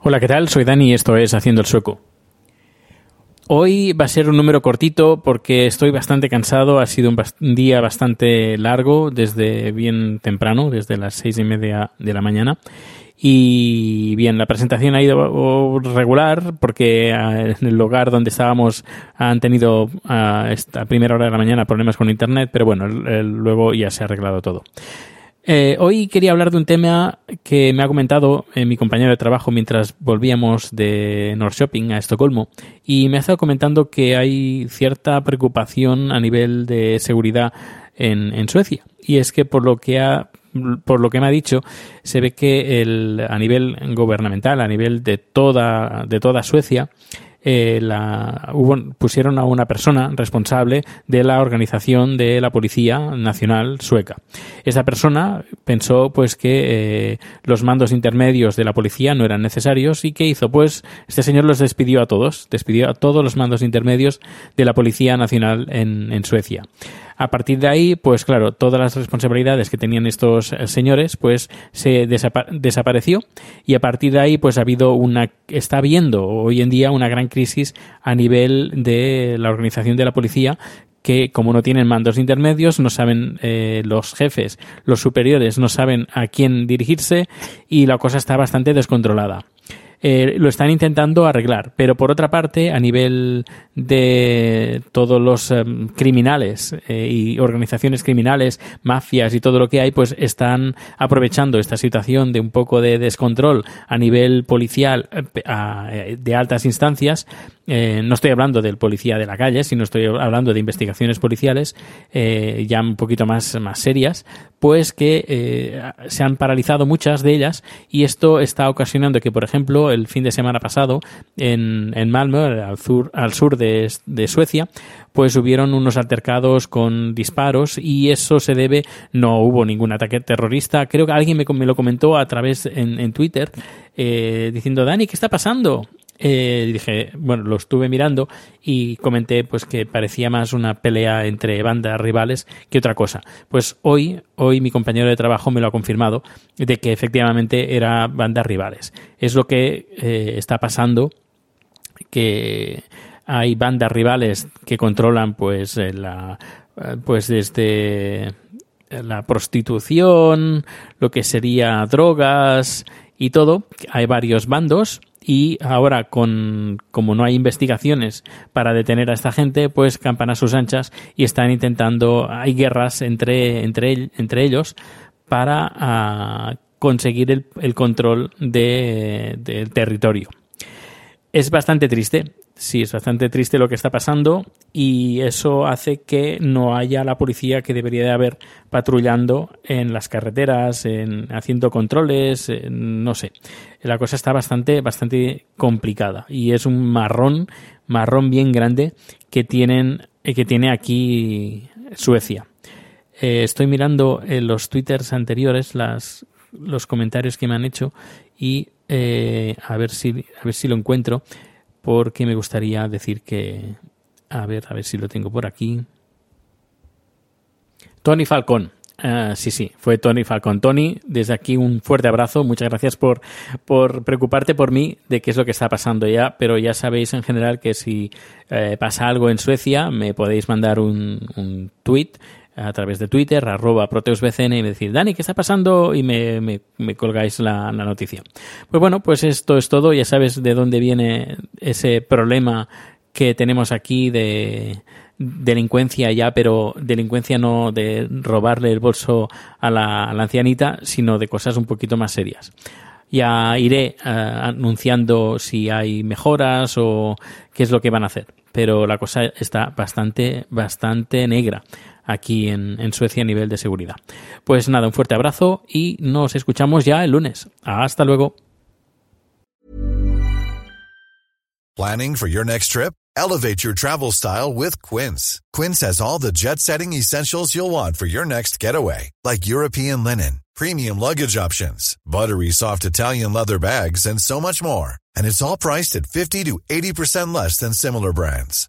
Hola, ¿qué tal? Soy Dani y esto es Haciendo el Sueco. Hoy va a ser un número cortito porque estoy bastante cansado. Ha sido un día bastante largo desde bien temprano, desde las seis y media de la mañana. Y bien, la presentación ha ido regular porque eh, en el lugar donde estábamos han tenido a esta primera hora de la mañana problemas con internet, pero bueno, luego ya se ha arreglado todo. Eh, hoy quería hablar de un tema que me ha comentado eh, mi compañero de trabajo mientras volvíamos de North Shopping a Estocolmo y me ha estado comentando que hay cierta preocupación a nivel de seguridad en, en Suecia y es que por lo que ha por lo que me ha dicho se ve que el, a nivel gubernamental a nivel de toda de toda Suecia eh, la, hubo, pusieron a una persona responsable de la organización de la Policía Nacional Sueca. Esta persona pensó pues que eh, los mandos intermedios de la policía no eran necesarios y ¿qué hizo? Pues este señor los despidió a todos, despidió a todos los mandos intermedios de la Policía Nacional en Suecia. A partir de ahí, pues claro, todas las responsabilidades que tenían estos eh, señores, pues se desapa- desapareció y a partir de ahí, pues ha habido una, está habiendo hoy en día una gran crisis a nivel de la organización de la policía que como no tienen mandos intermedios, no saben eh, los jefes, los superiores, no saben a quién dirigirse y la cosa está bastante descontrolada. Eh, lo están intentando arreglar, pero por otra parte, a nivel de todos los em, criminales eh, y organizaciones criminales, mafias y todo lo que hay, pues están aprovechando esta situación de un poco de descontrol a nivel policial eh, eh, de altas instancias. Eh, no estoy hablando del policía de la calle, sino estoy hablando de investigaciones policiales eh, ya un poquito más, más serias, pues que eh, se han paralizado muchas de ellas y esto está ocasionando que, por ejemplo, el fin de semana pasado en, en Malmö, al sur, al sur de, de Suecia, pues hubieron unos altercados con disparos y eso se debe, no hubo ningún ataque terrorista. Creo que alguien me, me lo comentó a través en, en Twitter eh, diciendo, Dani, ¿qué está pasando? Eh, dije, bueno, lo estuve mirando y comenté pues que parecía más una pelea entre bandas rivales que otra cosa. Pues hoy, hoy mi compañero de trabajo me lo ha confirmado de que efectivamente era bandas rivales. Es lo que eh, está pasando que hay bandas rivales que controlan pues eh, la eh, pues desde la prostitución, lo que sería drogas y todo. Hay varios bandos y ahora con como no hay investigaciones para detener a esta gente, pues campan a sus anchas y están intentando hay guerras entre entre, entre ellos para ah, conseguir el, control de- del territorio. Es bastante triste, sí, es bastante triste lo que está pasando y eso hace que no haya la policía que debería de haber patrullando en las carreteras, en haciendo controles, no sé. La cosa está bastante, bastante complicada y es un marrón, marrón bien grande que tienen, eh, que tiene aquí Suecia. Eh, estoy mirando en los twitters anteriores las, los comentarios que me han hecho y eh, a ver si a ver si lo encuentro porque me gustaría decir que a ver a ver si lo tengo por aquí Tony Falcón Ah, sí, sí, fue Tony Falcón. Tony, desde aquí un fuerte abrazo. Muchas gracias por, por preocuparte por mí de qué es lo que está pasando ya. Pero ya sabéis en general que si eh, pasa algo en Suecia, me podéis mandar un, un tweet a través de Twitter, arroba proteusbcn y decir, Dani, ¿qué está pasando? Y me, me, colgáis la, noticia. Pues bueno, pues esto es todo. Ya sabes de dónde viene ese problema que tenemos aquí de delincuencia ya, pero delincuencia no de robarle el bolso a la, ancianita, sino de cosas un poquito más serias ya iré uh, anunciando si hay mejoras o qué es lo que van a hacer. Pero la cosa está bastante, bastante negra aquí en, Suecia a nivel de seguridad. Pues nada, un fuerte abrazo y nos escuchamos ya el lunes. Hasta luego. Planning for your next trip? Elevate your travel style with Quince. Quince has all the jet setting essentials you'll want for your next getaway, like European linen premium luggage options, buttery soft Italian leather bags, and so much more. And it's all priced at 50 to 80% less than similar brands.